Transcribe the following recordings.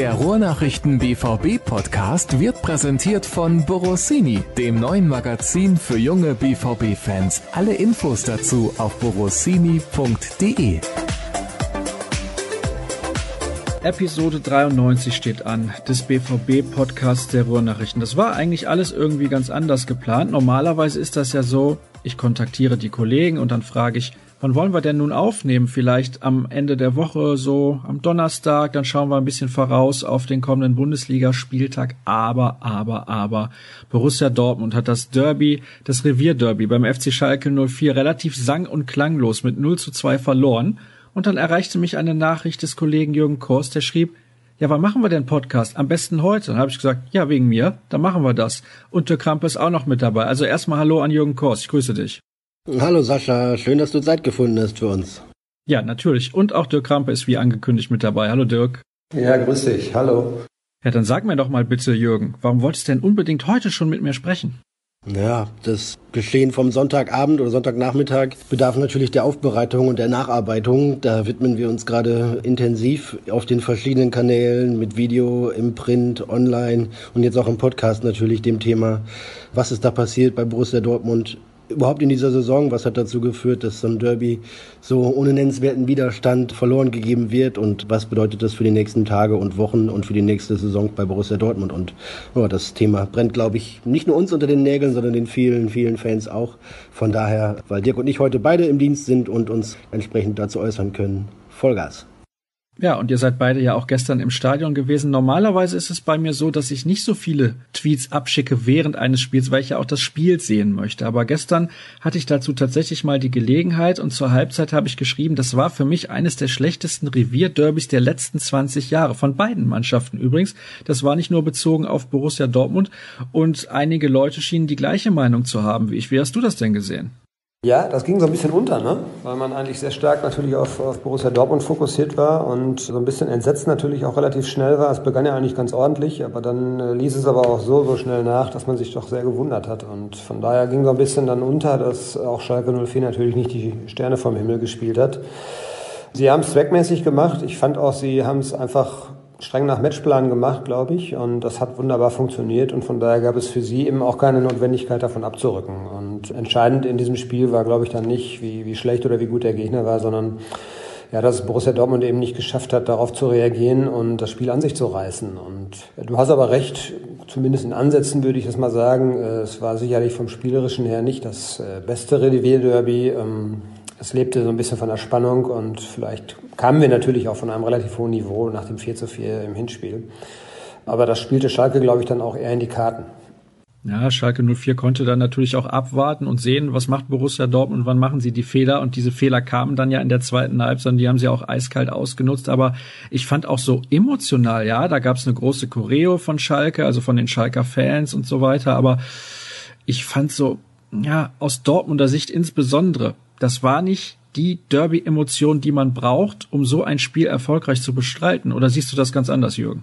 Der Ruhrnachrichten BVB Podcast wird präsentiert von Borossini, dem neuen Magazin für junge BVB Fans. Alle Infos dazu auf borossini.de. Episode 93 steht an, des BVB-Podcasts der Ruhrnachrichten. Das war eigentlich alles irgendwie ganz anders geplant. Normalerweise ist das ja so, ich kontaktiere die Kollegen und dann frage ich, wann wollen wir denn nun aufnehmen? Vielleicht am Ende der Woche, so am Donnerstag, dann schauen wir ein bisschen voraus auf den kommenden Bundesligaspieltag. Aber, aber, aber, Borussia Dortmund hat das Derby, das Revierderby beim FC Schalke 04 relativ sang- und klanglos mit 0 zu 2 verloren und dann erreichte mich eine Nachricht des Kollegen Jürgen Kors, der schrieb, ja, wann machen wir den Podcast? Am besten heute. Dann habe ich gesagt, ja, wegen mir, dann machen wir das. Und der Krampe ist auch noch mit dabei. Also erstmal Hallo an Jürgen Kors, ich grüße dich. Hallo Sascha, schön, dass du Zeit gefunden hast für uns. Ja, natürlich. Und auch Dirk Krampe ist wie angekündigt mit dabei. Hallo Dirk. Ja, grüß dich. Hallo. Ja, dann sag mir doch mal bitte, Jürgen, warum wolltest du denn unbedingt heute schon mit mir sprechen? Ja, das Geschehen vom Sonntagabend oder Sonntagnachmittag bedarf natürlich der Aufbereitung und der Nacharbeitung. Da widmen wir uns gerade intensiv auf den verschiedenen Kanälen mit Video, im Print, online und jetzt auch im Podcast natürlich dem Thema, was ist da passiert bei Borussia Dortmund überhaupt in dieser Saison? Was hat dazu geführt, dass so ein Derby so ohne nennenswerten Widerstand verloren gegeben wird? Und was bedeutet das für die nächsten Tage und Wochen und für die nächste Saison bei Borussia Dortmund? Und oh, das Thema brennt, glaube ich, nicht nur uns unter den Nägeln, sondern den vielen, vielen Fans auch. Von daher, weil Dirk und ich heute beide im Dienst sind und uns entsprechend dazu äußern können, Vollgas. Ja, und ihr seid beide ja auch gestern im Stadion gewesen. Normalerweise ist es bei mir so, dass ich nicht so viele Tweets abschicke während eines Spiels, weil ich ja auch das Spiel sehen möchte. Aber gestern hatte ich dazu tatsächlich mal die Gelegenheit und zur Halbzeit habe ich geschrieben, das war für mich eines der schlechtesten Revierderbys der letzten 20 Jahre. Von beiden Mannschaften übrigens. Das war nicht nur bezogen auf Borussia Dortmund und einige Leute schienen die gleiche Meinung zu haben wie ich. Wie hast du das denn gesehen? Ja, das ging so ein bisschen unter, ne? weil man eigentlich sehr stark natürlich auf, auf Borussia Dortmund fokussiert war und so ein bisschen entsetzt natürlich auch relativ schnell war. Es begann ja eigentlich ganz ordentlich, aber dann äh, ließ es aber auch so, so schnell nach, dass man sich doch sehr gewundert hat. Und von daher ging so ein bisschen dann unter, dass auch Schalke 04 natürlich nicht die Sterne vom Himmel gespielt hat. Sie haben es zweckmäßig gemacht. Ich fand auch, sie haben es einfach streng nach Matchplan gemacht, glaube ich. Und das hat wunderbar funktioniert. Und von daher gab es für sie eben auch keine Notwendigkeit, davon abzurücken. Und entscheidend in diesem Spiel war, glaube ich, dann nicht, wie, wie schlecht oder wie gut der Gegner war, sondern ja, dass Borussia Dortmund eben nicht geschafft hat, darauf zu reagieren und das Spiel an sich zu reißen. Und du hast aber recht, zumindest in Ansätzen würde ich das mal sagen. Äh, es war sicherlich vom Spielerischen her nicht das äh, beste Revier-Derby. Es lebte so ein bisschen von der Spannung und vielleicht kamen wir natürlich auch von einem relativ hohen Niveau nach dem 4 zu 4 im Hinspiel. Aber das spielte Schalke, glaube ich, dann auch eher in die Karten. Ja, Schalke 04 konnte dann natürlich auch abwarten und sehen, was macht Borussia Dortmund, wann machen sie die Fehler. Und diese Fehler kamen dann ja in der zweiten Halbzeit die haben sie auch eiskalt ausgenutzt. Aber ich fand auch so emotional, ja, da gab es eine große Choreo von Schalke, also von den Schalker Fans und so weiter. Aber ich fand so, ja, aus Dortmunder Sicht insbesondere, das war nicht die Derby-Emotion, die man braucht, um so ein Spiel erfolgreich zu bestreiten. Oder siehst du das ganz anders, Jürgen?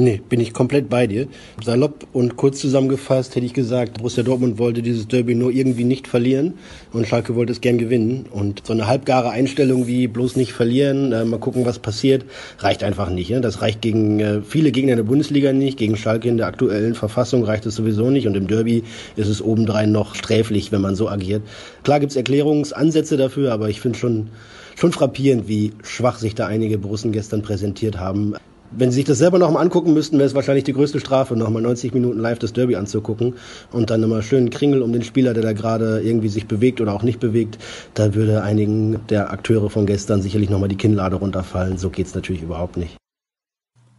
Nee, bin ich komplett bei dir. Salopp und kurz zusammengefasst hätte ich gesagt, Borussia Dortmund wollte dieses Derby nur irgendwie nicht verlieren und Schalke wollte es gern gewinnen. Und so eine halbgare Einstellung wie bloß nicht verlieren, äh, mal gucken, was passiert, reicht einfach nicht. Ja? Das reicht gegen äh, viele Gegner in der Bundesliga nicht, gegen Schalke in der aktuellen Verfassung reicht es sowieso nicht und im Derby ist es obendrein noch sträflich, wenn man so agiert. Klar gibt's Erklärungsansätze dafür, aber ich finde schon schon frappierend, wie schwach sich da einige Borussen gestern präsentiert haben. Wenn Sie sich das selber noch mal angucken müssten, wäre es wahrscheinlich die größte Strafe, noch mal 90 Minuten live das Derby anzugucken und dann immer schön Kringel um den Spieler, der da gerade irgendwie sich bewegt oder auch nicht bewegt. Da würde einigen der Akteure von gestern sicherlich noch mal die Kinnlade runterfallen. So geht's natürlich überhaupt nicht.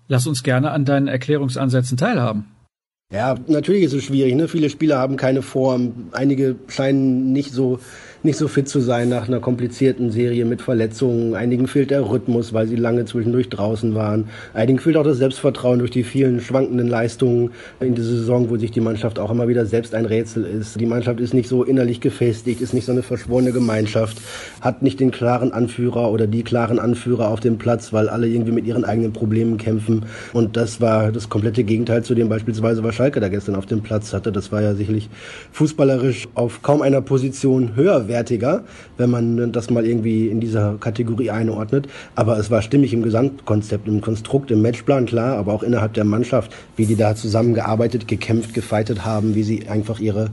Lass uns gerne an deinen Erklärungsansätzen teilhaben. Ja, natürlich ist es schwierig. Ne? Viele Spieler haben keine Form. Einige scheinen nicht so nicht so fit zu sein nach einer komplizierten Serie mit Verletzungen. Einigen fehlt der Rhythmus, weil sie lange zwischendurch draußen waren. Einigen fehlt auch das Selbstvertrauen durch die vielen schwankenden Leistungen in dieser Saison, wo sich die Mannschaft auch immer wieder selbst ein Rätsel ist. Die Mannschaft ist nicht so innerlich gefestigt, ist nicht so eine verschworene Gemeinschaft, hat nicht den klaren Anführer oder die klaren Anführer auf dem Platz, weil alle irgendwie mit ihren eigenen Problemen kämpfen. Und das war das komplette Gegenteil zu dem beispielsweise, was Schalke da gestern auf dem Platz hatte. Das war ja sicherlich fußballerisch auf kaum einer Position höher minderwertiger, wenn man das mal irgendwie in dieser Kategorie einordnet. Aber es war stimmig im Gesamtkonzept, im Konstrukt, im Matchplan, klar, aber auch innerhalb der Mannschaft, wie die da zusammengearbeitet, gekämpft, gefeitet haben, wie sie einfach ihre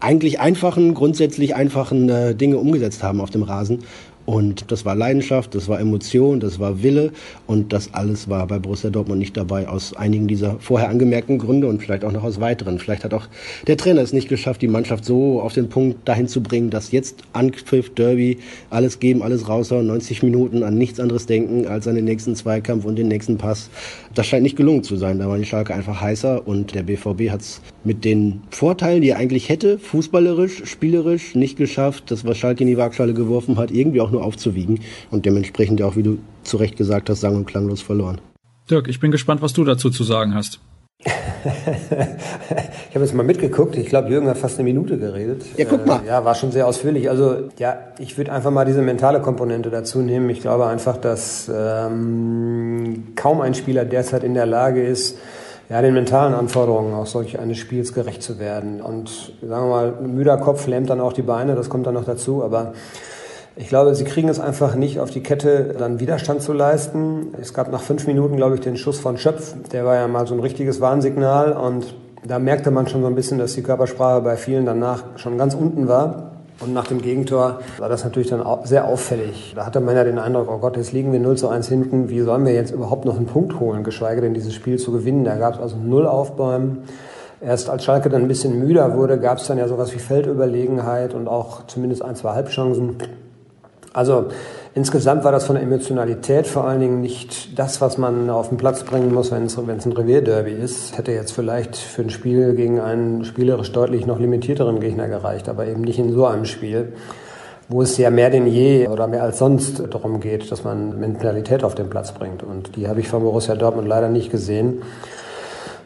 eigentlich einfachen, grundsätzlich einfachen äh, Dinge umgesetzt haben auf dem Rasen. Und das war Leidenschaft, das war Emotion, das war Wille und das alles war bei Borussia Dortmund nicht dabei aus einigen dieser vorher angemerkten Gründe und vielleicht auch noch aus weiteren. Vielleicht hat auch der Trainer es nicht geschafft, die Mannschaft so auf den Punkt dahin zu bringen, dass jetzt Anpfiff, Derby, alles geben, alles raushauen, 90 Minuten an nichts anderes denken als an den nächsten Zweikampf und den nächsten Pass. Das scheint nicht gelungen zu sein. Da war die Schalke einfach heißer und der BVB hat es mit den Vorteilen, die er eigentlich hätte, fußballerisch, spielerisch, nicht geschafft, das, was Schalke in die Waagschale geworfen hat, irgendwie auch nur aufzuwiegen und dementsprechend ja auch, wie du zu Recht gesagt hast, sang- und klanglos verloren. Dirk, ich bin gespannt, was du dazu zu sagen hast. ich habe jetzt mal mitgeguckt. Ich glaube, Jürgen hat fast eine Minute geredet. Ja, guck mal. Äh, ja, war schon sehr ausführlich. Also, ja, ich würde einfach mal diese mentale Komponente dazu nehmen. Ich glaube einfach, dass ähm, kaum ein Spieler derzeit in der Lage ist, ja, den mentalen Anforderungen auch solch eines Spiels gerecht zu werden. Und sagen wir mal, ein müder Kopf lähmt dann auch die Beine, das kommt dann noch dazu. Aber ich glaube, sie kriegen es einfach nicht auf die Kette, dann Widerstand zu leisten. Es gab nach fünf Minuten, glaube ich, den Schuss von Schöpf. Der war ja mal so ein richtiges Warnsignal. Und da merkte man schon so ein bisschen, dass die Körpersprache bei vielen danach schon ganz unten war. Und nach dem Gegentor war das natürlich dann sehr auffällig. Da hatte man ja den Eindruck, oh Gott, jetzt liegen wir 0 zu 1 hinten. Wie sollen wir jetzt überhaupt noch einen Punkt holen, geschweige denn dieses Spiel zu gewinnen? Da gab es also null Aufbäumen. Erst als Schalke dann ein bisschen müder wurde, gab es dann ja sowas wie Feldüberlegenheit und auch zumindest ein, zwei Halbchancen. Also insgesamt war das von der Emotionalität vor allen Dingen nicht das, was man auf den Platz bringen muss, wenn es, ein Revierderby ist. Hätte jetzt vielleicht für ein Spiel gegen einen spielerisch deutlich noch limitierteren Gegner gereicht, aber eben nicht in so einem Spiel, wo es ja mehr denn je oder mehr als sonst darum geht, dass man Mentalität auf den Platz bringt. Und die habe ich von Borussia Dortmund leider nicht gesehen.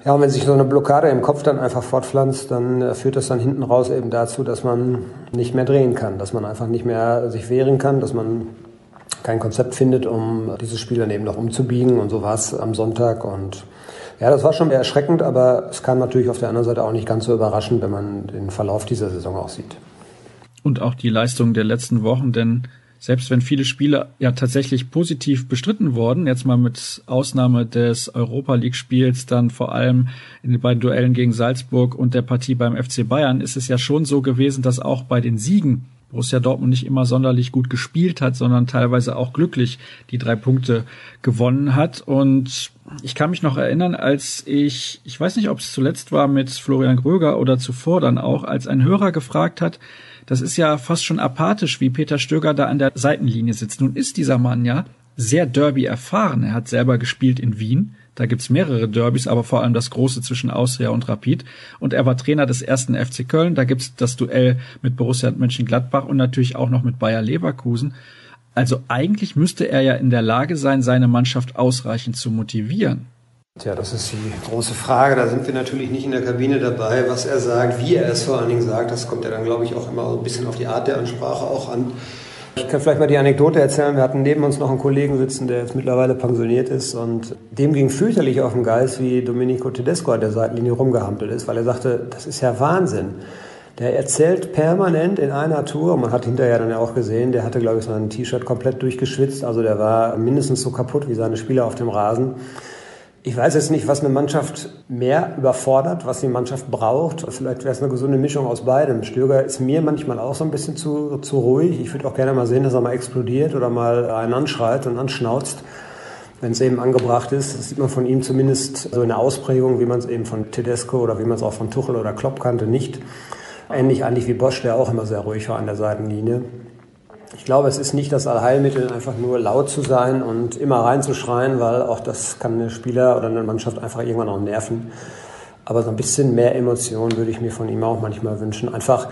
Ja, und wenn sich so eine Blockade im Kopf dann einfach fortpflanzt, dann äh, führt das dann hinten raus eben dazu, dass man nicht mehr drehen kann, dass man einfach nicht mehr sich wehren kann, dass man kein Konzept findet, um dieses Spiel dann eben noch umzubiegen. Und so war es am Sonntag. Und ja, das war schon erschreckend, aber es kam natürlich auf der anderen Seite auch nicht ganz so überraschend, wenn man den Verlauf dieser Saison auch sieht. Und auch die Leistung der letzten Wochen, denn selbst wenn viele Spiele ja tatsächlich positiv bestritten wurden, jetzt mal mit Ausnahme des Europa League Spiels, dann vor allem in den beiden Duellen gegen Salzburg und der Partie beim FC Bayern, ist es ja schon so gewesen, dass auch bei den Siegen Borussia Dortmund nicht immer sonderlich gut gespielt hat, sondern teilweise auch glücklich die drei Punkte gewonnen hat. Und ich kann mich noch erinnern, als ich, ich weiß nicht, ob es zuletzt war mit Florian Gröger oder zuvor dann auch, als ein Hörer gefragt hat, das ist ja fast schon apathisch, wie Peter Stöger da an der Seitenlinie sitzt. Nun ist dieser Mann ja sehr Derby erfahren. Er hat selber gespielt in Wien. Da gibt's mehrere Derbys, aber vor allem das große zwischen Austria und Rapid. Und er war Trainer des ersten FC Köln. Da gibt's das Duell mit Borussia Mönchengladbach und natürlich auch noch mit Bayer Leverkusen. Also eigentlich müsste er ja in der Lage sein, seine Mannschaft ausreichend zu motivieren. Tja, das ist die große Frage. Da sind wir natürlich nicht in der Kabine dabei, was er sagt, wie er es vor allen Dingen sagt. Das kommt ja dann, glaube ich, auch immer ein bisschen auf die Art der Ansprache auch an. Ich kann vielleicht mal die Anekdote erzählen. Wir hatten neben uns noch einen Kollegen sitzen, der jetzt mittlerweile pensioniert ist und dem ging fürchterlich auf den Geist, wie Domenico Tedesco an der Seitenlinie rumgehampelt ist, weil er sagte, das ist ja Wahnsinn. Der erzählt permanent in einer Tour, man hat hinterher dann ja auch gesehen, der hatte, glaube ich, sein T-Shirt komplett durchgeschwitzt, also der war mindestens so kaputt wie seine Spieler auf dem Rasen. Ich weiß jetzt nicht, was eine Mannschaft mehr überfordert, was die Mannschaft braucht. Vielleicht wäre es eine gesunde Mischung aus beidem. Stöger ist mir manchmal auch so ein bisschen zu, zu ruhig. Ich würde auch gerne mal sehen, dass er mal explodiert oder mal einen anschreit und anschnauzt, wenn es eben angebracht ist. Das sieht man von ihm zumindest so in der Ausprägung, wie man es eben von Tedesco oder wie man es auch von Tuchel oder Klopp kannte, nicht. Ähnlich eigentlich wie Bosch, der auch immer sehr ruhig war an der Seitenlinie. Ich glaube, es ist nicht das Allheilmittel, einfach nur laut zu sein und immer reinzuschreien, weil auch das kann eine Spieler oder eine Mannschaft einfach irgendwann auch nerven. Aber so ein bisschen mehr Emotion würde ich mir von ihm auch manchmal wünschen. Einfach,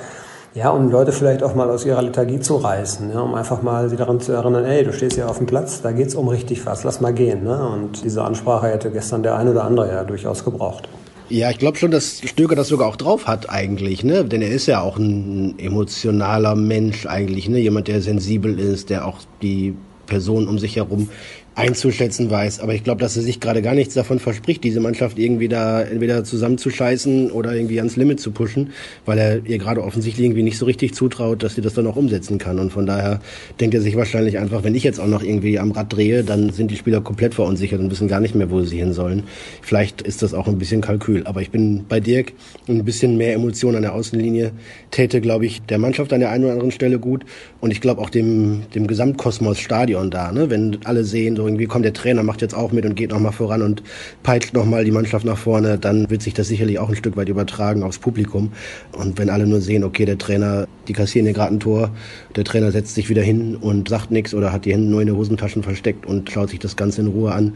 ja, um Leute vielleicht auch mal aus ihrer Lethargie zu reißen, ja, um einfach mal sie daran zu erinnern, ey, du stehst hier auf dem Platz, da geht's um richtig was, lass mal gehen. Ne? Und diese Ansprache hätte gestern der eine oder andere ja durchaus gebraucht. Ja, ich glaube schon, dass Stöger das sogar auch drauf hat eigentlich, ne? Denn er ist ja auch ein emotionaler Mensch eigentlich, ne? Jemand, der sensibel ist, der auch die Personen um sich herum einzuschätzen weiß. Aber ich glaube, dass er sich gerade gar nichts davon verspricht, diese Mannschaft irgendwie da entweder zusammenzuscheißen oder irgendwie ans Limit zu pushen, weil er ihr gerade offensichtlich irgendwie nicht so richtig zutraut, dass sie das dann auch umsetzen kann. Und von daher denkt er sich wahrscheinlich einfach, wenn ich jetzt auch noch irgendwie am Rad drehe, dann sind die Spieler komplett verunsichert und wissen gar nicht mehr, wo sie hin sollen. Vielleicht ist das auch ein bisschen Kalkül. Aber ich bin bei Dirk ein bisschen mehr Emotion an der Außenlinie täte, glaube ich, der Mannschaft an der einen oder anderen Stelle gut. Und ich glaube auch dem, dem Gesamtkosmos Stadion da, ne? wenn alle sehen, so irgendwie kommt der Trainer, macht jetzt auch mit und geht nochmal voran und peitscht nochmal die Mannschaft nach vorne, dann wird sich das sicherlich auch ein Stück weit übertragen aufs Publikum. Und wenn alle nur sehen, okay, der Trainer, die kassieren hier gerade ein Tor, der Trainer setzt sich wieder hin und sagt nichts oder hat die Hände nur in den Hosentaschen versteckt und schaut sich das Ganze in Ruhe an,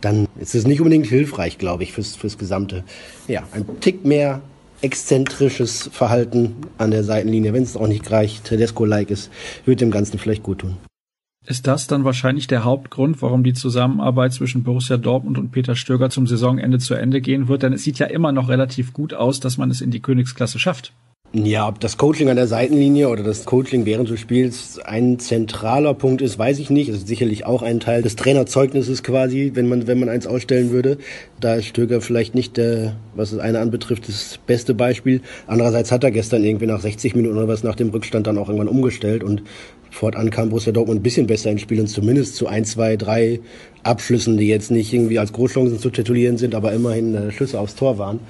dann ist es nicht unbedingt hilfreich, glaube ich, fürs, fürs Gesamte. Ja, ein Tick mehr exzentrisches Verhalten an der Seitenlinie, wenn es auch nicht gleich Tedesco-like ist, wird dem Ganzen vielleicht gut tun. Ist das dann wahrscheinlich der Hauptgrund, warum die Zusammenarbeit zwischen Borussia Dortmund und Peter Stöger zum Saisonende zu Ende gehen wird? Denn es sieht ja immer noch relativ gut aus, dass man es in die Königsklasse schafft. Ja, ob das Coaching an der Seitenlinie oder das Coaching während des Spiels ein zentraler Punkt ist, weiß ich nicht. Es ist sicherlich auch ein Teil des Trainerzeugnisses quasi, wenn man, wenn man eins ausstellen würde. Da ist Stöger vielleicht nicht der, was das eine anbetrifft, das beste Beispiel. Andererseits hat er gestern irgendwie nach 60 Minuten oder was nach dem Rückstand dann auch irgendwann umgestellt und Fortan kam Borussia Dortmund ein bisschen besser ins Spiel und zumindest zu ein, zwei, drei Abschlüssen, die jetzt nicht irgendwie als Großchancen zu titulieren sind, aber immerhin äh, Schlüsse aufs Tor waren.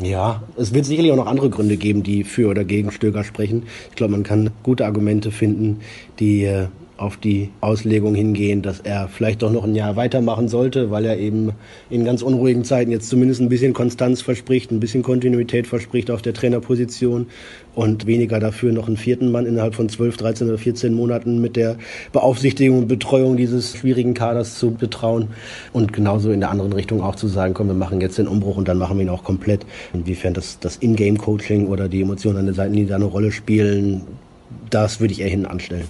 Ja, es wird sicherlich auch noch andere Gründe geben, die für oder gegen Stöger sprechen. Ich glaube, man kann gute Argumente finden, die äh, auf die Auslegung hingehen, dass er vielleicht doch noch ein Jahr weitermachen sollte, weil er eben in ganz unruhigen Zeiten jetzt zumindest ein bisschen Konstanz verspricht, ein bisschen Kontinuität verspricht auf der Trainerposition und weniger dafür noch einen vierten Mann innerhalb von 12, 13 oder 14 Monaten mit der Beaufsichtigung und Betreuung dieses schwierigen Kaders zu betrauen und genauso in der anderen Richtung auch zu sagen, komm, wir machen jetzt den Umbruch und dann machen wir ihn auch komplett. Inwiefern das, das Ingame-Coaching oder die Emotionen an der Seitenlinie da eine Rolle spielen, das würde ich eher hinten anstellen.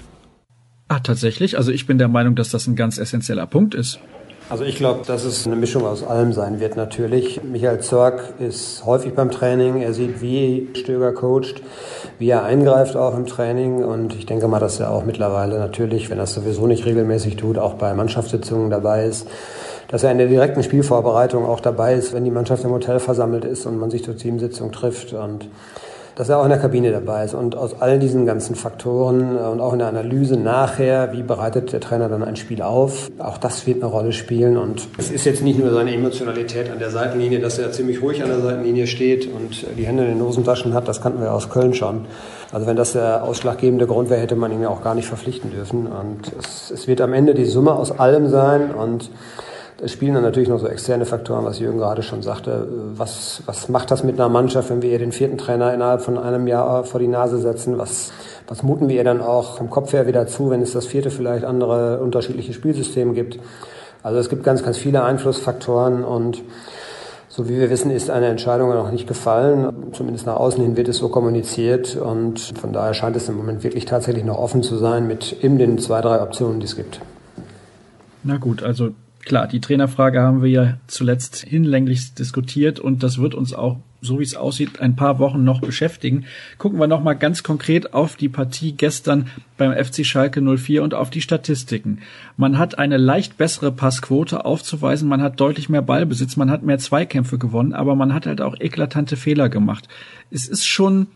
Ah, tatsächlich? Also ich bin der Meinung, dass das ein ganz essentieller Punkt ist. Also ich glaube, dass es eine Mischung aus allem sein wird natürlich. Michael Zorg ist häufig beim Training. Er sieht, wie Stöger coacht, wie er eingreift auch im Training. Und ich denke mal, dass er auch mittlerweile natürlich, wenn er es sowieso nicht regelmäßig tut, auch bei Mannschaftssitzungen dabei ist. Dass er in der direkten Spielvorbereitung auch dabei ist, wenn die Mannschaft im Hotel versammelt ist und man sich zur Teamsitzung trifft. Und dass er auch in der Kabine dabei ist. Und aus all diesen ganzen Faktoren äh, und auch in der Analyse nachher, wie bereitet der Trainer dann ein Spiel auf, auch das wird eine Rolle spielen. Und es ist jetzt nicht nur seine Emotionalität an der Seitenlinie, dass er ziemlich ruhig an der Seitenlinie steht und die Hände in den Hosentaschen hat, das kannten wir aus Köln schon. Also wenn das der ausschlaggebende Grund wäre, hätte man ihn ja auch gar nicht verpflichten dürfen. Und es, es wird am Ende die Summe aus allem sein und es spielen dann natürlich noch so externe Faktoren, was Jürgen gerade schon sagte. Was, was macht das mit einer Mannschaft, wenn wir ihr den vierten Trainer innerhalb von einem Jahr vor die Nase setzen? Was, was muten wir ihr dann auch vom Kopf her wieder zu, wenn es das vierte vielleicht andere unterschiedliche Spielsysteme gibt? Also es gibt ganz, ganz viele Einflussfaktoren und so wie wir wissen, ist eine Entscheidung noch nicht gefallen. Zumindest nach außen hin wird es so kommuniziert und von daher scheint es im Moment wirklich tatsächlich noch offen zu sein mit eben den zwei, drei Optionen, die es gibt. Na gut, also Klar, die Trainerfrage haben wir ja zuletzt hinlänglich diskutiert und das wird uns auch, so wie es aussieht, ein paar Wochen noch beschäftigen. Gucken wir nochmal ganz konkret auf die Partie gestern beim FC Schalke 04 und auf die Statistiken. Man hat eine leicht bessere Passquote aufzuweisen, man hat deutlich mehr Ballbesitz, man hat mehr Zweikämpfe gewonnen, aber man hat halt auch eklatante Fehler gemacht. Es ist schon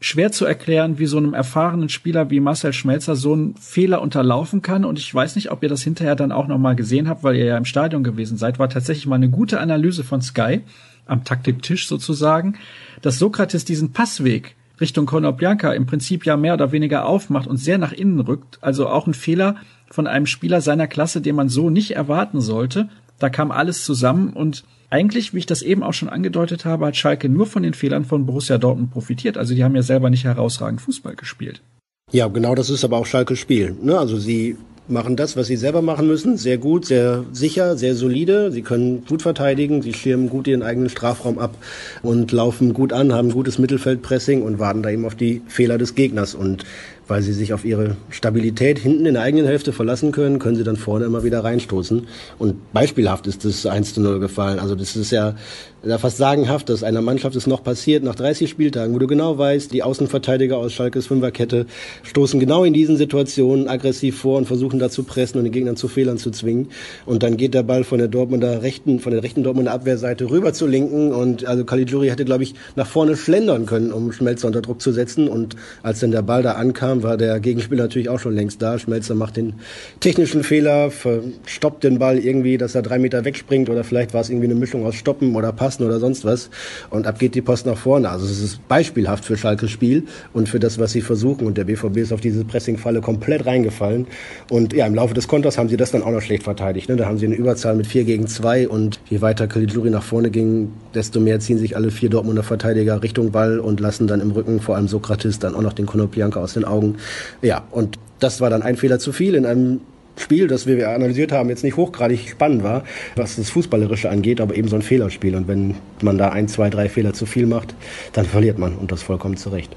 schwer zu erklären, wie so einem erfahrenen Spieler wie Marcel Schmelzer so ein Fehler unterlaufen kann. Und ich weiß nicht, ob ihr das hinterher dann auch nochmal gesehen habt, weil ihr ja im Stadion gewesen seid. War tatsächlich mal eine gute Analyse von Sky am Taktiktisch sozusagen, dass Sokrates diesen Passweg Richtung Konoplyanka im Prinzip ja mehr oder weniger aufmacht und sehr nach innen rückt. Also auch ein Fehler von einem Spieler seiner Klasse, den man so nicht erwarten sollte. Da kam alles zusammen und eigentlich, wie ich das eben auch schon angedeutet habe, hat Schalke nur von den Fehlern von Borussia Dortmund profitiert. Also die haben ja selber nicht herausragend Fußball gespielt. Ja, genau das ist aber auch Schalkes Spiel. Ne? Also sie machen das, was sie selber machen müssen, sehr gut, sehr sicher, sehr solide. Sie können gut verteidigen, sie schirmen gut ihren eigenen Strafraum ab und laufen gut an, haben gutes Mittelfeldpressing und warten da eben auf die Fehler des Gegners. Und weil sie sich auf ihre Stabilität hinten in der eigenen Hälfte verlassen können, können sie dann vorne immer wieder reinstoßen. Und beispielhaft ist das 1 zu 0 gefallen. Also das ist ja fast sagenhaft, dass einer Mannschaft es noch passiert, nach 30 Spieltagen, wo du genau weißt, die Außenverteidiger aus Schalkes Fünferkette stoßen genau in diesen Situationen aggressiv vor und versuchen da zu pressen und den Gegnern zu Fehlern zu zwingen. Und dann geht der Ball von der Dortmunder rechten, von der rechten Dortmunder Abwehrseite rüber zur linken und also Caligiuri hätte, glaube ich, nach vorne schlendern können, um Schmelzer unter Druck zu setzen. Und als dann der Ball da ankam, war der Gegenspieler natürlich auch schon längst da. Schmelzer macht den technischen Fehler, stoppt den Ball irgendwie, dass er drei Meter wegspringt oder vielleicht war es irgendwie eine Mischung aus Stoppen oder Passen oder sonst was. Und ab geht die Post nach vorne. Also es ist beispielhaft für Schalkes Spiel und für das, was sie versuchen. Und der BVB ist auf diese Pressingfalle komplett reingefallen. Und ja, im Laufe des Konters haben sie das dann auch noch schlecht verteidigt. Ne? Da haben sie eine Überzahl mit vier gegen zwei und je weiter Caligiuri nach vorne ging, desto mehr ziehen sich alle vier Dortmunder Verteidiger Richtung Ball und lassen dann im Rücken vor allem Sokrates dann auch noch den Konoplyanka aus den Augen. Ja, und das war dann ein Fehler zu viel in einem Spiel, das wir analysiert haben, jetzt nicht hochgradig spannend war, was das Fußballerische angeht, aber eben so ein Fehlerspiel. Und wenn man da ein, zwei, drei Fehler zu viel macht, dann verliert man und das vollkommen zu Recht.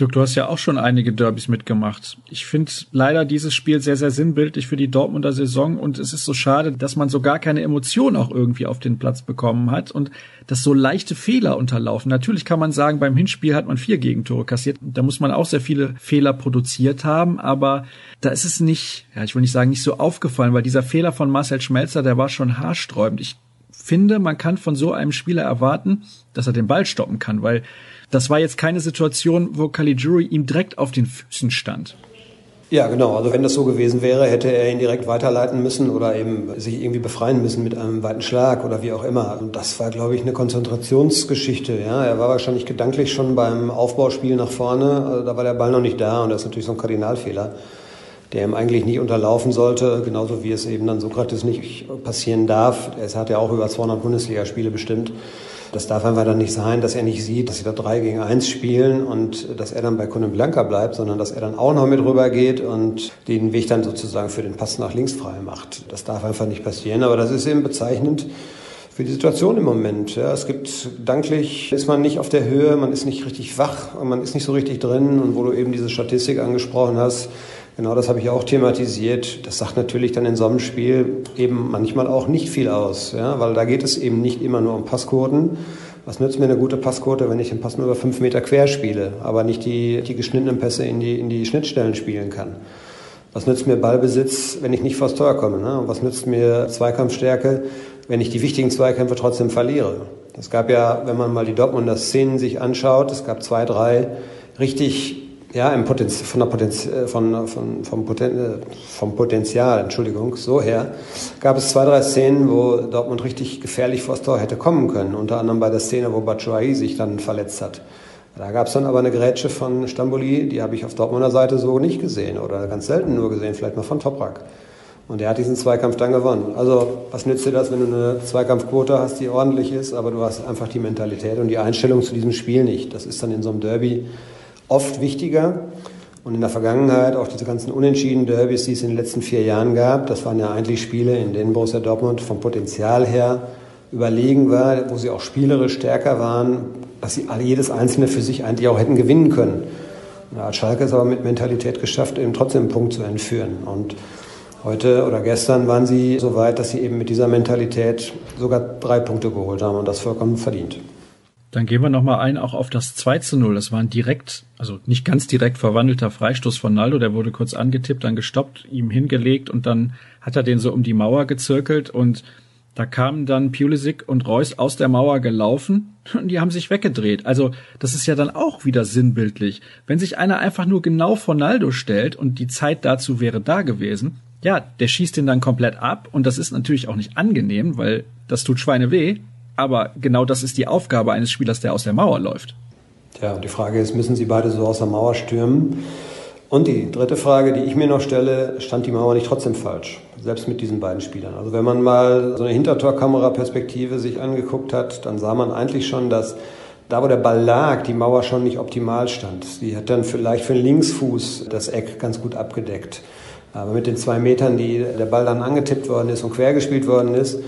Dirk, du hast ja auch schon einige Derbys mitgemacht. Ich finde leider dieses Spiel sehr, sehr sinnbildlich für die Dortmunder Saison und es ist so schade, dass man so gar keine Emotion auch irgendwie auf den Platz bekommen hat und dass so leichte Fehler unterlaufen. Natürlich kann man sagen, beim Hinspiel hat man vier Gegentore kassiert. Da muss man auch sehr viele Fehler produziert haben, aber da ist es nicht, ja, ich will nicht sagen, nicht so aufgefallen, weil dieser Fehler von Marcel Schmelzer, der war schon haarsträubend. Ich finde, man kann von so einem Spieler erwarten, dass er den Ball stoppen kann, weil das war jetzt keine Situation, wo Caligiuri ihm direkt auf den Füßen stand. Ja, genau. Also wenn das so gewesen wäre, hätte er ihn direkt weiterleiten müssen oder eben sich irgendwie befreien müssen mit einem weiten Schlag oder wie auch immer. Und das war, glaube ich, eine Konzentrationsgeschichte. Ja, er war wahrscheinlich gedanklich schon beim Aufbauspiel nach vorne. Also da war der Ball noch nicht da und das ist natürlich so ein Kardinalfehler, der ihm eigentlich nicht unterlaufen sollte, genauso wie es eben dann Sokrates nicht passieren darf. Er hat ja auch über 200 Bundesligaspiele bestimmt. Das darf einfach dann nicht sein, dass er nicht sieht, dass sie da drei gegen eins spielen und dass er dann bei Blanca bleibt, sondern dass er dann auch noch mit rüber geht und den Weg dann sozusagen für den Pass nach links frei macht. Das darf einfach nicht passieren, aber das ist eben bezeichnend für die Situation im Moment. Ja, es gibt, danklich ist man nicht auf der Höhe, man ist nicht richtig wach, und man ist nicht so richtig drin und wo du eben diese Statistik angesprochen hast, Genau das habe ich auch thematisiert. Das sagt natürlich dann in so einem Spiel eben manchmal auch nicht viel aus, ja, weil da geht es eben nicht immer nur um Passquoten. Was nützt mir eine gute Passquote, wenn ich den Pass nur über fünf Meter quer spiele, aber nicht die, die geschnittenen Pässe in die, in die Schnittstellen spielen kann? Was nützt mir Ballbesitz, wenn ich nicht vors Tor komme? Ne? Und was nützt mir Zweikampfstärke, wenn ich die wichtigen Zweikämpfe trotzdem verliere? Es gab ja, wenn man mal die Dortmunder Szenen sich anschaut, es gab zwei, drei richtig ja, im Potenz von der Potenz äh, von, von, vom, Poten äh, vom Potenzial, Entschuldigung, so her, gab es zwei, drei Szenen, wo Dortmund richtig gefährlich vors Tor hätte kommen können. Unter anderem bei der Szene, wo Batshuayi sich dann verletzt hat. Da gab es dann aber eine Grätsche von Stamboli, die habe ich auf Dortmunder Seite so nicht gesehen oder ganz selten nur gesehen, vielleicht mal von Toprak. Und er hat diesen Zweikampf dann gewonnen. Also was nützt dir das, wenn du eine Zweikampfquote hast, die ordentlich ist, aber du hast einfach die Mentalität und die Einstellung zu diesem Spiel nicht. Das ist dann in so einem Derby oft wichtiger. Und in der Vergangenheit auch diese ganzen unentschiedenen Derbys, die es in den letzten vier Jahren gab, das waren ja eigentlich Spiele, in denen Borussia Dortmund vom Potenzial her überlegen war, wo sie auch spielerisch stärker waren, dass sie alle jedes einzelne für sich eigentlich auch hätten gewinnen können. Da Schalke es aber mit Mentalität geschafft, eben trotzdem einen Punkt zu entführen. Und heute oder gestern waren sie so weit, dass sie eben mit dieser Mentalität sogar drei Punkte geholt haben und das vollkommen verdient. Dann gehen wir nochmal ein, auch auf das 2 zu 0. Das war ein direkt, also nicht ganz direkt verwandelter Freistoß von Naldo. Der wurde kurz angetippt, dann gestoppt, ihm hingelegt und dann hat er den so um die Mauer gezirkelt und da kamen dann Pulisic und Reus aus der Mauer gelaufen und die haben sich weggedreht. Also das ist ja dann auch wieder sinnbildlich. Wenn sich einer einfach nur genau vor Naldo stellt und die Zeit dazu wäre da gewesen, ja, der schießt ihn dann komplett ab und das ist natürlich auch nicht angenehm, weil das tut Schweine weh, aber genau das ist die Aufgabe eines Spielers, der aus der Mauer läuft. Ja, die Frage ist, müssen sie beide so aus der Mauer stürmen? Und die dritte Frage, die ich mir noch stelle, stand die Mauer nicht trotzdem falsch? Selbst mit diesen beiden Spielern. Also wenn man mal so eine Hintertorkameraperspektive sich angeguckt hat, dann sah man eigentlich schon, dass da, wo der Ball lag, die Mauer schon nicht optimal stand. Sie hat dann vielleicht für den Linksfuß das Eck ganz gut abgedeckt. Aber mit den zwei Metern, die der Ball dann angetippt worden ist und quer gespielt worden ist,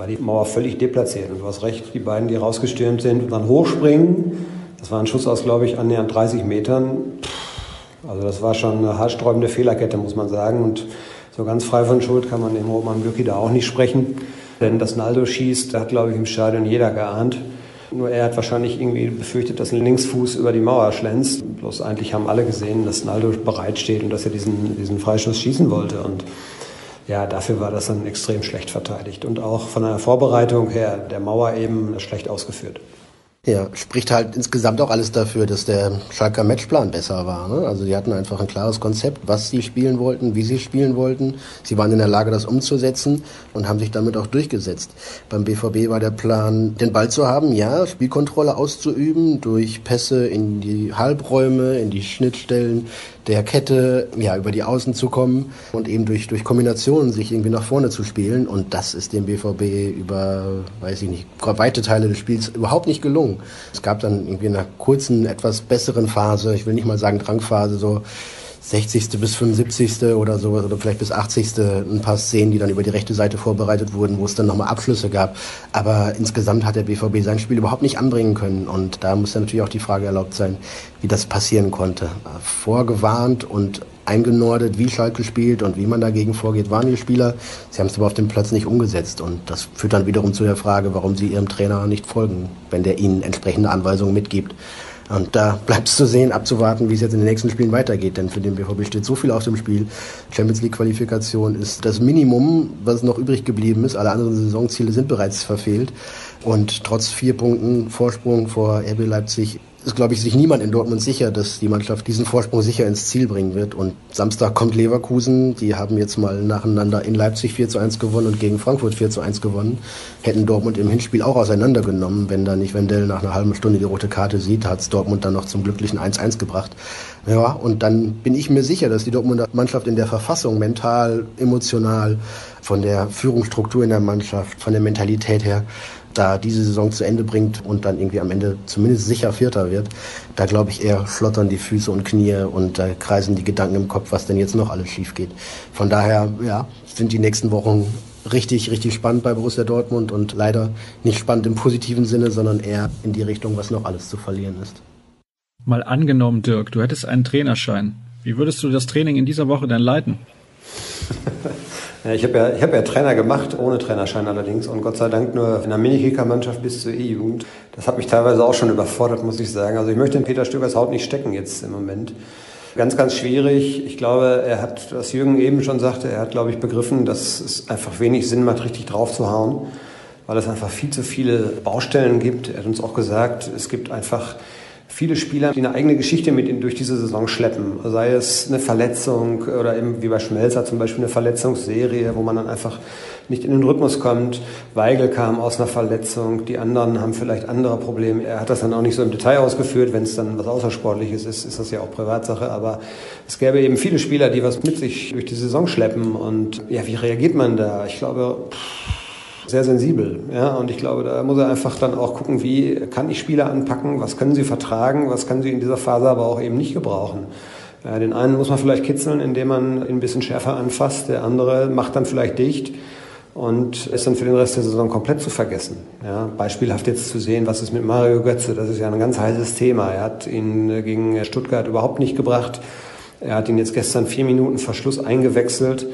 war die Mauer völlig deplatziert. Und du hast recht, die beiden, die rausgestürmt sind und dann hochspringen, das war ein Schuss aus, glaube ich, annähernd 30 Metern. Also das war schon eine haarsträubende Fehlerkette, muss man sagen. Und so ganz frei von Schuld kann man dem Roman Bürki da auch nicht sprechen. Denn dass Naldo schießt, da hat, glaube ich, im Stadion jeder geahnt. Nur er hat wahrscheinlich irgendwie befürchtet, dass ein Linksfuß über die Mauer schlänzt. Bloß eigentlich haben alle gesehen, dass Naldo bereitsteht und dass er diesen, diesen Freischuss schießen wollte. Und ja, dafür war das dann extrem schlecht verteidigt. Und auch von der Vorbereitung her der Mauer eben schlecht ausgeführt. Ja, spricht halt insgesamt auch alles dafür, dass der Schalker Matchplan besser war. Ne? Also die hatten einfach ein klares Konzept, was sie spielen wollten, wie sie spielen wollten. Sie waren in der Lage, das umzusetzen und haben sich damit auch durchgesetzt. Beim BVB war der Plan, den Ball zu haben, ja, Spielkontrolle auszuüben, durch Pässe in die Halbräume, in die Schnittstellen der Kette, ja, über die Außen zu kommen und eben durch, durch Kombinationen sich irgendwie nach vorne zu spielen. Und das ist dem BVB über, weiß ich nicht, weite Teile des Spiels überhaupt nicht gelungen. Es gab dann irgendwie in einer kurzen, etwas besseren Phase, ich will nicht mal sagen Drangphase, so 60. bis 75. oder so, oder vielleicht bis 80. ein paar Szenen, die dann über die rechte Seite vorbereitet wurden, wo es dann nochmal Abschlüsse gab. Aber insgesamt hat der BVB sein Spiel überhaupt nicht anbringen können. Und da muss dann natürlich auch die Frage erlaubt sein, wie das passieren konnte. Vorgewarnt und eingenordet, wie Schalke spielt und wie man dagegen vorgeht, waren die Spieler. Sie haben es aber auf dem Platz nicht umgesetzt. Und das führt dann wiederum zu der Frage, warum sie ihrem Trainer nicht folgen, wenn der ihnen entsprechende Anweisungen mitgibt. Und da bleibt es zu sehen, abzuwarten, wie es jetzt in den nächsten Spielen weitergeht. Denn für den BVB steht so viel auf dem Spiel. Champions League Qualifikation ist das Minimum, was noch übrig geblieben ist. Alle anderen Saisonziele sind bereits verfehlt. Und trotz vier Punkten Vorsprung vor RB Leipzig ist, glaube ich, sich niemand in Dortmund sicher, dass die Mannschaft diesen Vorsprung sicher ins Ziel bringen wird. Und Samstag kommt Leverkusen. Die haben jetzt mal nacheinander in Leipzig 4 zu 1 gewonnen und gegen Frankfurt 4 zu 1 gewonnen. Hätten Dortmund im Hinspiel auch auseinandergenommen, wenn da nicht Wendell nach einer halben Stunde die rote Karte sieht, hat es Dortmund dann noch zum glücklichen 1-1 gebracht. Ja, und dann bin ich mir sicher, dass die Dortmunder Mannschaft in der Verfassung mental, emotional, von der Führungsstruktur in der Mannschaft, von der Mentalität her da diese Saison zu Ende bringt und dann irgendwie am Ende zumindest sicher Vierter wird, da glaube ich eher schlottern die Füße und Knie und da kreisen die Gedanken im Kopf, was denn jetzt noch alles schief geht. Von daher, ja, sind die nächsten Wochen richtig, richtig spannend bei Borussia Dortmund und leider nicht spannend im positiven Sinne, sondern eher in die Richtung, was noch alles zu verlieren ist. Mal angenommen, Dirk, du hättest einen Trainerschein. Wie würdest du das Training in dieser Woche denn leiten? Ja, ich habe ja, ich hab ja Trainer gemacht, ohne Trainerschein allerdings und Gott sei Dank nur in der Minikicker-Mannschaft bis zur E-Jugend. Das hat mich teilweise auch schon überfordert, muss ich sagen. Also ich möchte in Peter Stögers Haut nicht stecken jetzt im Moment. Ganz, ganz schwierig. Ich glaube, er hat, was Jürgen eben schon sagte, er hat, glaube ich, begriffen, dass es einfach wenig Sinn macht, richtig drauf zu hauen, weil es einfach viel zu viele Baustellen gibt. Er hat uns auch gesagt, es gibt einfach viele Spieler, die eine eigene Geschichte mit ihnen durch diese Saison schleppen. Sei es eine Verletzung oder eben wie bei Schmelzer zum Beispiel eine Verletzungsserie, wo man dann einfach nicht in den Rhythmus kommt. Weigel kam aus einer Verletzung, die anderen haben vielleicht andere Probleme. Er hat das dann auch nicht so im Detail ausgeführt. Wenn es dann was Außersportliches ist, ist das ja auch Privatsache. Aber es gäbe eben viele Spieler, die was mit sich durch die Saison schleppen. Und ja, wie reagiert man da? Ich glaube, pff, sehr sensibel. Ja? Und ich glaube, da muss er einfach dann auch gucken, wie kann ich Spieler anpacken, was können sie vertragen, was können sie in dieser Phase aber auch eben nicht gebrauchen. Ja, den einen muss man vielleicht kitzeln, indem man ihn ein bisschen schärfer anfasst, der andere macht dann vielleicht dicht und ist dann für den Rest der Saison komplett zu vergessen. Ja, beispielhaft jetzt zu sehen, was ist mit Mario Götze, das ist ja ein ganz heißes Thema. Er hat ihn gegen Stuttgart überhaupt nicht gebracht. Er hat ihn jetzt gestern vier Minuten Verschluss eingewechselt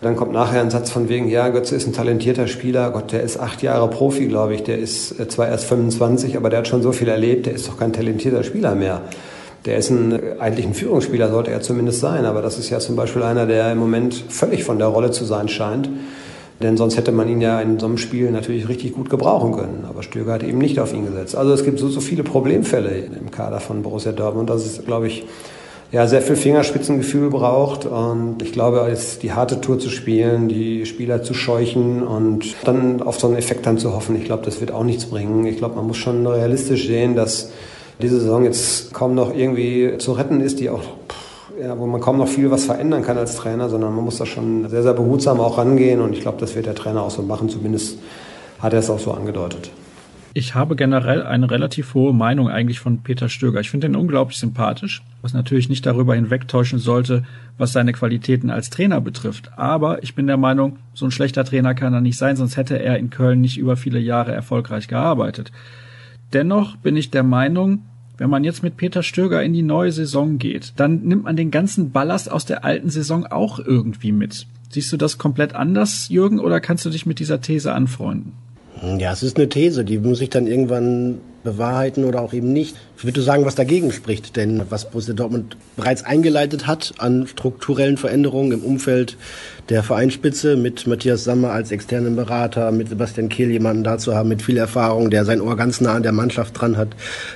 dann kommt nachher ein Satz von wegen, ja, Götze ist ein talentierter Spieler. Gott, der ist acht Jahre Profi, glaube ich. Der ist äh, zwar erst 25, aber der hat schon so viel erlebt. Der ist doch kein talentierter Spieler mehr. Der ist ein, äh, eigentlich ein Führungsspieler, sollte er zumindest sein. Aber das ist ja zum Beispiel einer, der im Moment völlig von der Rolle zu sein scheint. Denn sonst hätte man ihn ja in so einem Spiel natürlich richtig gut gebrauchen können. Aber Stöger hat eben nicht auf ihn gesetzt. Also es gibt so, so viele Problemfälle im Kader von Borussia Dortmund. Das ist, glaube ich, ja, sehr viel Fingerspitzengefühl braucht. Und ich glaube, es die harte Tour zu spielen, die Spieler zu scheuchen und dann auf so einen Effekt dann zu hoffen, ich glaube, das wird auch nichts bringen. Ich glaube, man muss schon realistisch sehen, dass diese Saison jetzt kaum noch irgendwie zu retten ist, die auch ja, wo man kaum noch viel was verändern kann als Trainer, sondern man muss da schon sehr, sehr behutsam auch rangehen und ich glaube, das wird der Trainer auch so machen, zumindest hat er es auch so angedeutet. Ich habe generell eine relativ hohe Meinung eigentlich von Peter Stöger. Ich finde ihn unglaublich sympathisch, was natürlich nicht darüber hinwegtäuschen sollte, was seine Qualitäten als Trainer betrifft. Aber ich bin der Meinung, so ein schlechter Trainer kann er nicht sein, sonst hätte er in Köln nicht über viele Jahre erfolgreich gearbeitet. Dennoch bin ich der Meinung, wenn man jetzt mit Peter Stöger in die neue Saison geht, dann nimmt man den ganzen Ballast aus der alten Saison auch irgendwie mit. Siehst du das komplett anders, Jürgen, oder kannst du dich mit dieser These anfreunden? Ja, es ist eine These, die muss ich dann irgendwann bewahrheiten oder auch eben nicht. Ich würde sagen, was dagegen spricht, denn was Borussia Dortmund bereits eingeleitet hat an strukturellen Veränderungen im Umfeld der Vereinsspitze mit Matthias Sammer als externen Berater, mit Sebastian Kehl jemanden da zu haben mit viel Erfahrung, der sein Ohr ganz nah an der Mannschaft dran hat.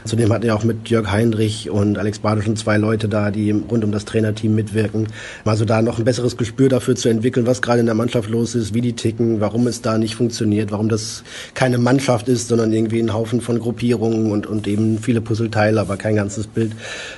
Zudem hat er auch mit Jörg Heinrich und Alex Bade schon zwei Leute da, die rund um das Trainerteam mitwirken. Also da noch ein besseres Gespür dafür zu entwickeln, was gerade in der Mannschaft los ist, wie die ticken, warum es da nicht funktioniert, warum das keine Mannschaft ist, sondern irgendwie ein Haufen von Gruppierungen und, und eben viele Puzzleteile, aber kein ganzes Bild.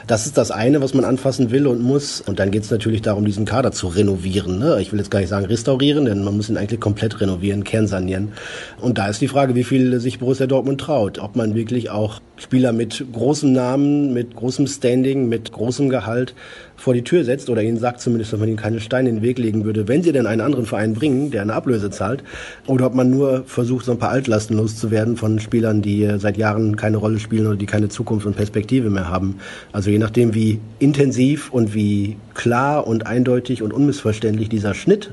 Das ist das eine, was man anfassen will und muss. Und dann geht es natürlich darum, diesen Kader zu renovieren. Ne? Ich will jetzt gar nicht sagen restaurieren, denn man muss ihn eigentlich komplett renovieren, kernsanieren. Und da ist die Frage, wie viel sich Borussia Dortmund traut. Ob man wirklich auch Spieler mit großem Namen, mit großem Standing, mit großem Gehalt vor die Tür setzt oder ihnen sagt zumindest, dass man ihnen keine Steine in den Weg legen würde, wenn sie denn einen anderen Verein bringen, der eine Ablöse zahlt, oder ob man nur versucht, so ein paar Altlasten loszuwerden von Spielern, die seit Jahren keine Rolle spielen oder die keine Zukunft und Perspektive mehr haben. Also je nachdem, wie intensiv und wie klar und eindeutig und unmissverständlich dieser Schnitt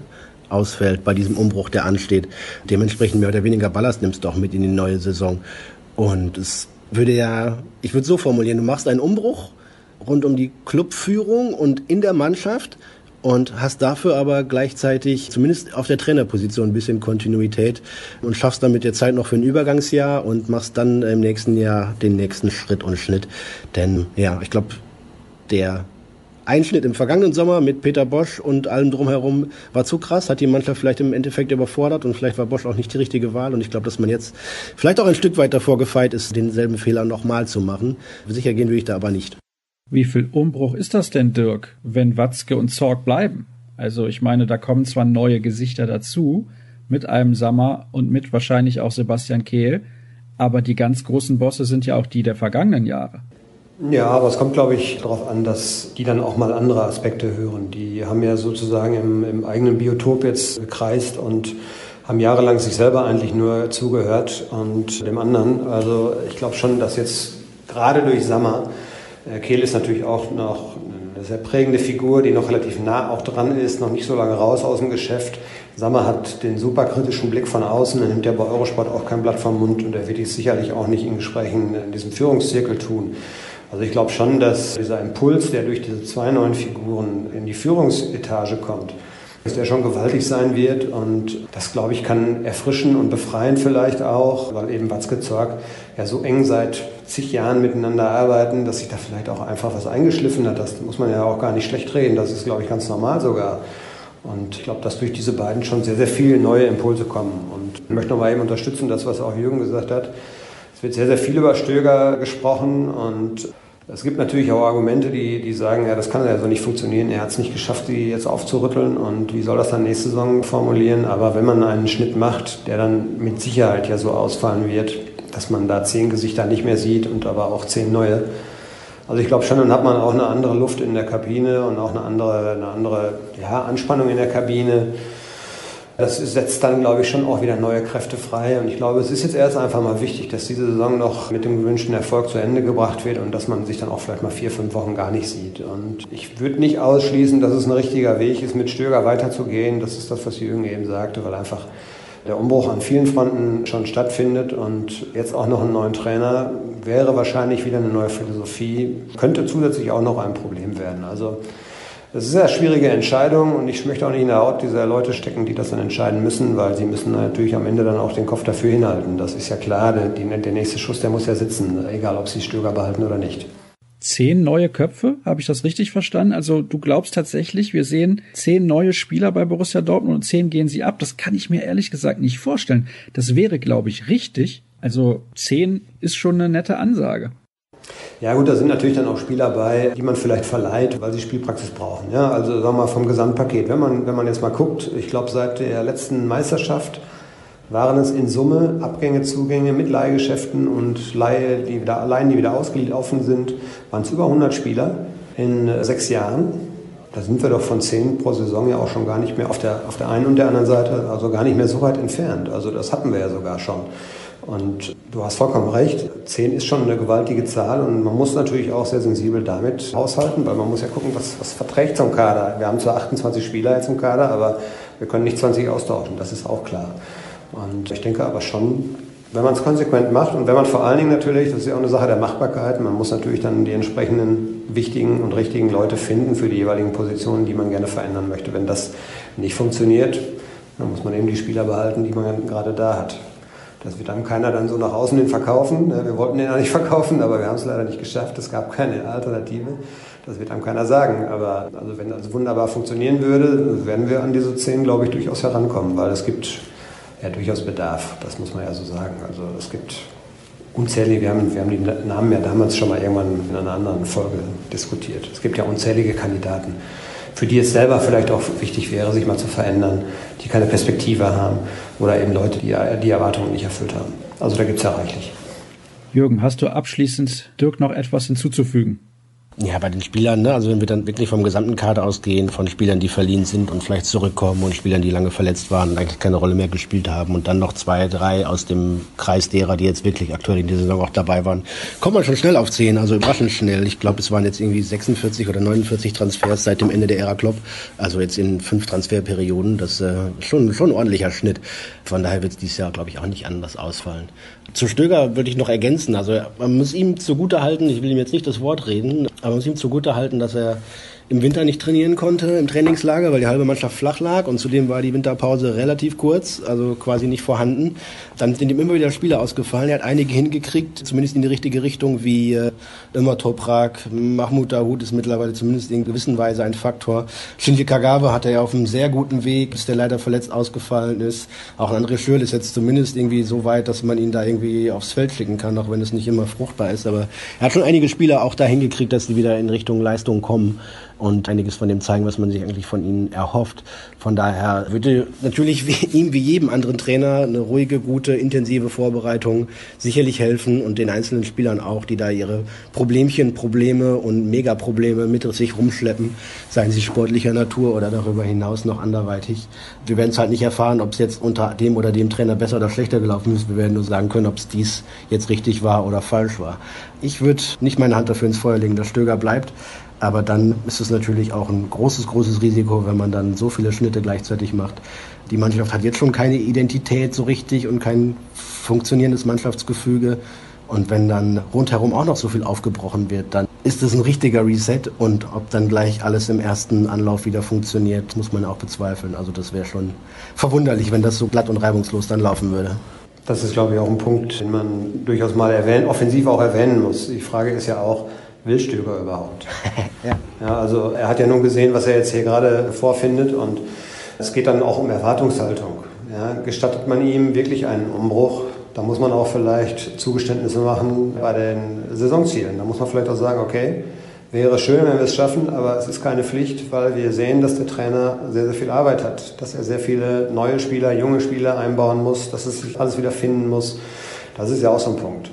ausfällt bei diesem Umbruch, der ansteht. Dementsprechend mehr oder weniger Ballast nimmst du auch mit in die neue Saison. Und es würde ja, ich würde so formulieren, du machst einen Umbruch rund um die Clubführung und in der Mannschaft und hast dafür aber gleichzeitig zumindest auf der Trainerposition ein bisschen Kontinuität und schaffst dann mit der Zeit noch für ein Übergangsjahr und machst dann im nächsten Jahr den nächsten Schritt und Schnitt. Denn ja, ich glaube, der Einschnitt im vergangenen Sommer mit Peter Bosch und allem drumherum war zu krass, hat die Mannschaft vielleicht im Endeffekt überfordert und vielleicht war Bosch auch nicht die richtige Wahl. Und ich glaube, dass man jetzt vielleicht auch ein Stück weit davor gefeit ist, denselben Fehler nochmal zu machen. Sicher gehen will ich da aber nicht. Wie viel Umbruch ist das denn, Dirk, wenn Watzke und Zorg bleiben? Also ich meine, da kommen zwar neue Gesichter dazu, mit einem Sammer und mit wahrscheinlich auch Sebastian Kehl, aber die ganz großen Bosse sind ja auch die der vergangenen Jahre. Ja, aber es kommt, glaube ich, darauf an, dass die dann auch mal andere Aspekte hören. Die haben ja sozusagen im, im eigenen Biotop jetzt gekreist und haben jahrelang sich selber eigentlich nur zugehört und dem anderen. Also ich glaube schon, dass jetzt gerade durch Sammer Kehl ist natürlich auch noch eine sehr prägende Figur, die noch relativ nah auch dran ist, noch nicht so lange raus aus dem Geschäft. Sammer hat den super kritischen Blick von außen, er nimmt ja bei Eurosport auch kein Blatt vom Mund und er wird dies sicherlich auch nicht in Gesprächen in diesem Führungszirkel tun. Also ich glaube schon, dass dieser Impuls, der durch diese zwei neuen Figuren in die Führungsetage kommt, dass der schon gewaltig sein wird und das, glaube ich, kann erfrischen und befreien vielleicht auch, weil eben Watzke Zorg ja so eng seit zig Jahren miteinander arbeiten, dass sich da vielleicht auch einfach was eingeschliffen hat. Das muss man ja auch gar nicht schlecht reden, das ist, glaube ich, ganz normal sogar. Und ich glaube, dass durch diese beiden schon sehr, sehr viele neue Impulse kommen. Und ich möchte nochmal eben unterstützen, das, was auch Jürgen gesagt hat. Es wird sehr, sehr viel über Stöger gesprochen und es gibt natürlich auch Argumente, die, die sagen, ja, das kann ja so nicht funktionieren. Er hat es nicht geschafft, die jetzt aufzurütteln und wie soll das dann nächste Saison formulieren? Aber wenn man einen Schnitt macht, der dann mit Sicherheit ja so ausfallen wird, dass man da zehn Gesichter nicht mehr sieht und aber auch zehn neue. Also ich glaube schon, dann hat man auch eine andere Luft in der Kabine und auch eine andere, eine andere ja, Anspannung in der Kabine. Das setzt dann, glaube ich, schon auch wieder neue Kräfte frei. Und ich glaube, es ist jetzt erst einfach mal wichtig, dass diese Saison noch mit dem gewünschten Erfolg zu Ende gebracht wird und dass man sich dann auch vielleicht mal vier, fünf Wochen gar nicht sieht. Und ich würde nicht ausschließen, dass es ein richtiger Weg ist, mit Stöger weiterzugehen. Das ist das, was Jürgen eben sagte, weil einfach der Umbruch an vielen Fronten schon stattfindet und jetzt auch noch einen neuen Trainer wäre wahrscheinlich wieder eine neue Philosophie, könnte zusätzlich auch noch ein Problem werden. Also das ist eine sehr schwierige Entscheidung und ich möchte auch nicht in der Haut dieser Leute stecken, die das dann entscheiden müssen, weil sie müssen natürlich am Ende dann auch den Kopf dafür hinhalten. Das ist ja klar, der, der nächste Schuss, der muss ja sitzen, egal ob sie Stöger behalten oder nicht. Zehn neue Köpfe, habe ich das richtig verstanden? Also du glaubst tatsächlich, wir sehen zehn neue Spieler bei Borussia Dortmund und zehn gehen sie ab. Das kann ich mir ehrlich gesagt nicht vorstellen. Das wäre, glaube ich, richtig. Also zehn ist schon eine nette Ansage. Ja gut, da sind natürlich dann auch Spieler bei, die man vielleicht verleiht, weil sie Spielpraxis brauchen. Ja, also sagen wir mal vom Gesamtpaket. Wenn man, wenn man jetzt mal guckt, ich glaube seit der letzten Meisterschaft waren es in Summe Abgänge, Zugänge mit Leihgeschäften und Leihe, die wieder, allein die wieder ausgelaufen sind, waren es über 100 Spieler in äh, sechs Jahren. Da sind wir doch von zehn pro Saison ja auch schon gar nicht mehr auf der, auf der einen und der anderen Seite, also gar nicht mehr so weit entfernt. Also das hatten wir ja sogar schon. Und du hast vollkommen recht, 10 ist schon eine gewaltige Zahl und man muss natürlich auch sehr sensibel damit haushalten, weil man muss ja gucken, was, was verträgt so ein Kader. Wir haben zwar 28 Spieler jetzt im Kader, aber wir können nicht 20 austauschen, das ist auch klar. Und ich denke aber schon, wenn man es konsequent macht und wenn man vor allen Dingen natürlich, das ist ja auch eine Sache der Machbarkeit, man muss natürlich dann die entsprechenden wichtigen und richtigen Leute finden für die jeweiligen Positionen, die man gerne verändern möchte. Wenn das nicht funktioniert, dann muss man eben die Spieler behalten, die man gerade da hat. Das wird dann keiner dann so nach außen hin verkaufen. Wir wollten den ja nicht verkaufen, aber wir haben es leider nicht geschafft. Es gab keine Alternative. Das wird einem keiner sagen. Aber also wenn das wunderbar funktionieren würde, werden wir an diese zehn, glaube ich, durchaus herankommen, weil es gibt ja durchaus Bedarf. Das muss man ja so sagen. Also es gibt unzählige, wir haben, wir haben die Namen ja damals schon mal irgendwann in einer anderen Folge diskutiert. Es gibt ja unzählige Kandidaten für die es selber vielleicht auch wichtig wäre, sich mal zu verändern, die keine Perspektive haben oder eben Leute, die die Erwartungen nicht erfüllt haben. Also da gibt es ja reichlich. Jürgen, hast du abschließend Dirk noch etwas hinzuzufügen? Ja, bei den Spielern, ne? also wenn wir dann wirklich vom gesamten Kader ausgehen, von Spielern, die verliehen sind und vielleicht zurückkommen und Spielern, die lange verletzt waren und eigentlich keine Rolle mehr gespielt haben und dann noch zwei, drei aus dem Kreis derer, die jetzt wirklich aktuell in der Saison auch dabei waren, kommt man schon schnell auf zehn, also überraschend schnell. Ich glaube, es waren jetzt irgendwie 46 oder 49 Transfers seit dem Ende der Ära Klopp, also jetzt in fünf Transferperioden, das ist äh, schon, schon ein ordentlicher Schnitt. Von daher wird es dieses Jahr, glaube ich, auch nicht anders ausfallen. Zu Stöger würde ich noch ergänzen. Also man muss ihm zugute halten, ich will ihm jetzt nicht das Wort reden, aber man muss ihm zugute halten, dass er im Winter nicht trainieren konnte im Trainingslager, weil die halbe Mannschaft flach lag und zudem war die Winterpause relativ kurz, also quasi nicht vorhanden. Dann sind ihm immer wieder Spiele ausgefallen. Er hat einige hingekriegt, zumindest in die richtige Richtung, wie äh, immer Toprak, Mahmoud Dahoud ist mittlerweile zumindest in gewisser Weise ein Faktor. Shinji Kagawa hat er ja auf einem sehr guten Weg, bis der leider verletzt ausgefallen ist. Auch André Schürl ist jetzt zumindest irgendwie so weit, dass man ihn da irgendwie aufs Feld schicken kann, auch wenn es nicht immer fruchtbar ist. Aber er hat schon einige Spieler auch da hingekriegt, dass sie wieder in Richtung Leistung kommen und einiges von dem zeigen, was man sich eigentlich von ihnen erhofft. Von daher würde natürlich wie, ihm wie jedem anderen Trainer eine ruhige, gute, intensive Vorbereitung sicherlich helfen und den einzelnen Spielern auch, die da ihre Problemchen, Probleme und Megaprobleme mit sich rumschleppen, seien sie sportlicher Natur oder darüber hinaus noch anderweitig. Wir werden es halt nicht erfahren, ob es jetzt unter dem oder dem Trainer besser oder schlechter gelaufen ist. Wir werden nur sagen können, ob es dies jetzt richtig war oder falsch war. Ich würde nicht meine Hand dafür ins Feuer legen, dass Stöger bleibt. Aber dann ist es natürlich auch ein großes, großes Risiko, wenn man dann so viele Schnitte gleichzeitig macht. Die Mannschaft hat jetzt schon keine Identität so richtig und kein funktionierendes Mannschaftsgefüge. Und wenn dann rundherum auch noch so viel aufgebrochen wird, dann ist es ein richtiger Reset. Und ob dann gleich alles im ersten Anlauf wieder funktioniert, muss man auch bezweifeln. Also das wäre schon verwunderlich, wenn das so glatt und reibungslos dann laufen würde. Das ist, glaube ich, auch ein Punkt, den man durchaus mal erwähnen, offensiv auch erwähnen muss. Die Frage ist ja auch, will Stöger überhaupt? ja. ja. Also er hat ja nun gesehen, was er jetzt hier gerade vorfindet und es geht dann auch um Erwartungshaltung. Ja, gestattet man ihm wirklich einen Umbruch, da muss man auch vielleicht Zugeständnisse machen bei den Saisonzielen. Da muss man vielleicht auch sagen, okay, wäre schön, wenn wir es schaffen, aber es ist keine Pflicht, weil wir sehen, dass der Trainer sehr, sehr viel Arbeit hat, dass er sehr viele neue Spieler, junge Spieler einbauen muss, dass es sich alles wieder finden muss. Das ist ja auch so ein Punkt.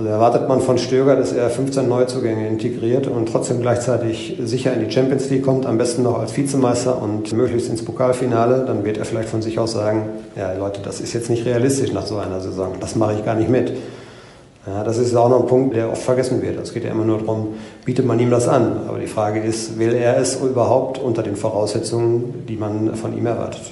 Also erwartet man von Stöger, dass er 15 Neuzugänge integriert und trotzdem gleichzeitig sicher in die Champions League kommt, am besten noch als Vizemeister und möglichst ins Pokalfinale, dann wird er vielleicht von sich aus sagen, ja Leute, das ist jetzt nicht realistisch nach so einer Saison, das mache ich gar nicht mit. Ja, das ist auch noch ein Punkt, der oft vergessen wird. Es geht ja immer nur darum, bietet man ihm das an. Aber die Frage ist, will er es überhaupt unter den Voraussetzungen, die man von ihm erwartet?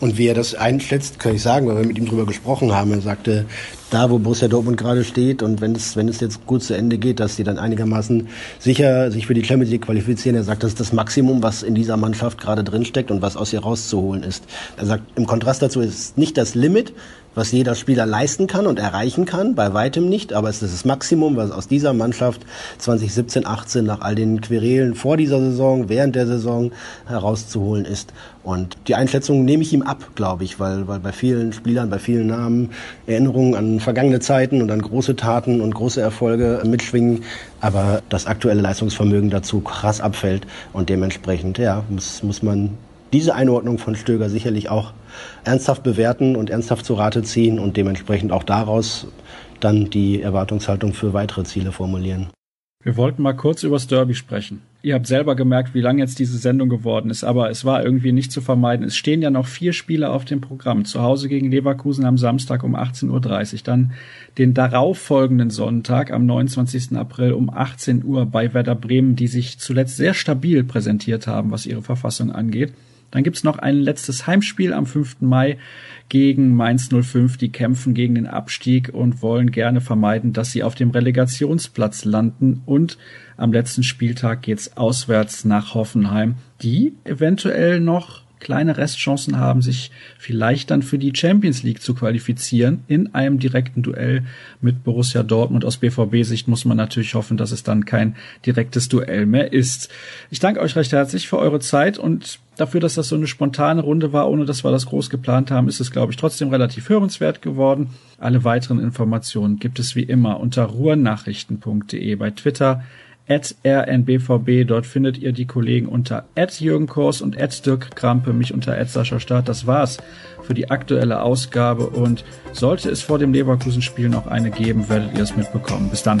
Und wie er das einschätzt, kann ich sagen, weil wir mit ihm drüber gesprochen haben. Er sagte, da wo Borussia Dortmund gerade steht und wenn es, wenn es jetzt gut zu Ende geht, dass sie dann einigermaßen sicher sich für die Champions League qualifizieren. Er sagt, das ist das Maximum, was in dieser Mannschaft gerade drinsteckt und was aus ihr rauszuholen ist. Er sagt, im Kontrast dazu ist nicht das Limit, was jeder Spieler leisten kann und erreichen kann, bei weitem nicht, aber es ist das Maximum, was aus dieser Mannschaft 2017, 18 nach all den Querelen vor dieser Saison, während der Saison herauszuholen ist. Und die Einschätzung nehme ich ihm ab, glaube ich, weil, weil bei vielen Spielern, bei vielen Namen Erinnerungen an vergangene Zeiten und an große Taten und große Erfolge mitschwingen, aber das aktuelle Leistungsvermögen dazu krass abfällt und dementsprechend, ja, muss, muss man diese Einordnung von Stöger sicherlich auch ernsthaft bewerten und ernsthaft zu Rate ziehen und dementsprechend auch daraus dann die Erwartungshaltung für weitere Ziele formulieren. Wir wollten mal kurz übers Derby sprechen. Ihr habt selber gemerkt, wie lang jetzt diese Sendung geworden ist, aber es war irgendwie nicht zu vermeiden. Es stehen ja noch vier Spiele auf dem Programm. Zu Hause gegen Leverkusen am Samstag um 18.30 Uhr, dann den darauffolgenden Sonntag am 29. April um 18 Uhr bei Werder Bremen, die sich zuletzt sehr stabil präsentiert haben, was ihre Verfassung angeht. Dann gibt's noch ein letztes Heimspiel am 5. Mai gegen Mainz 05. Die kämpfen gegen den Abstieg und wollen gerne vermeiden, dass sie auf dem Relegationsplatz landen. Und am letzten Spieltag geht's auswärts nach Hoffenheim, die eventuell noch kleine Restchancen haben, sich vielleicht dann für die Champions League zu qualifizieren in einem direkten Duell mit Borussia Dortmund. Aus BVB-Sicht muss man natürlich hoffen, dass es dann kein direktes Duell mehr ist. Ich danke euch recht herzlich für eure Zeit und dafür, dass das so eine spontane Runde war, ohne dass wir das groß geplant haben, ist es, glaube ich, trotzdem relativ hörenswert geworden. Alle weiteren Informationen gibt es wie immer unter ruhrnachrichten.de bei Twitter at rnbvb. Dort findet ihr die Kollegen unter at Jürgen Kors und at Dirk Krampe, mich unter at Sascha Staat. Das war's für die aktuelle Ausgabe und sollte es vor dem Leverkusen-Spiel noch eine geben, werdet ihr es mitbekommen. Bis dann.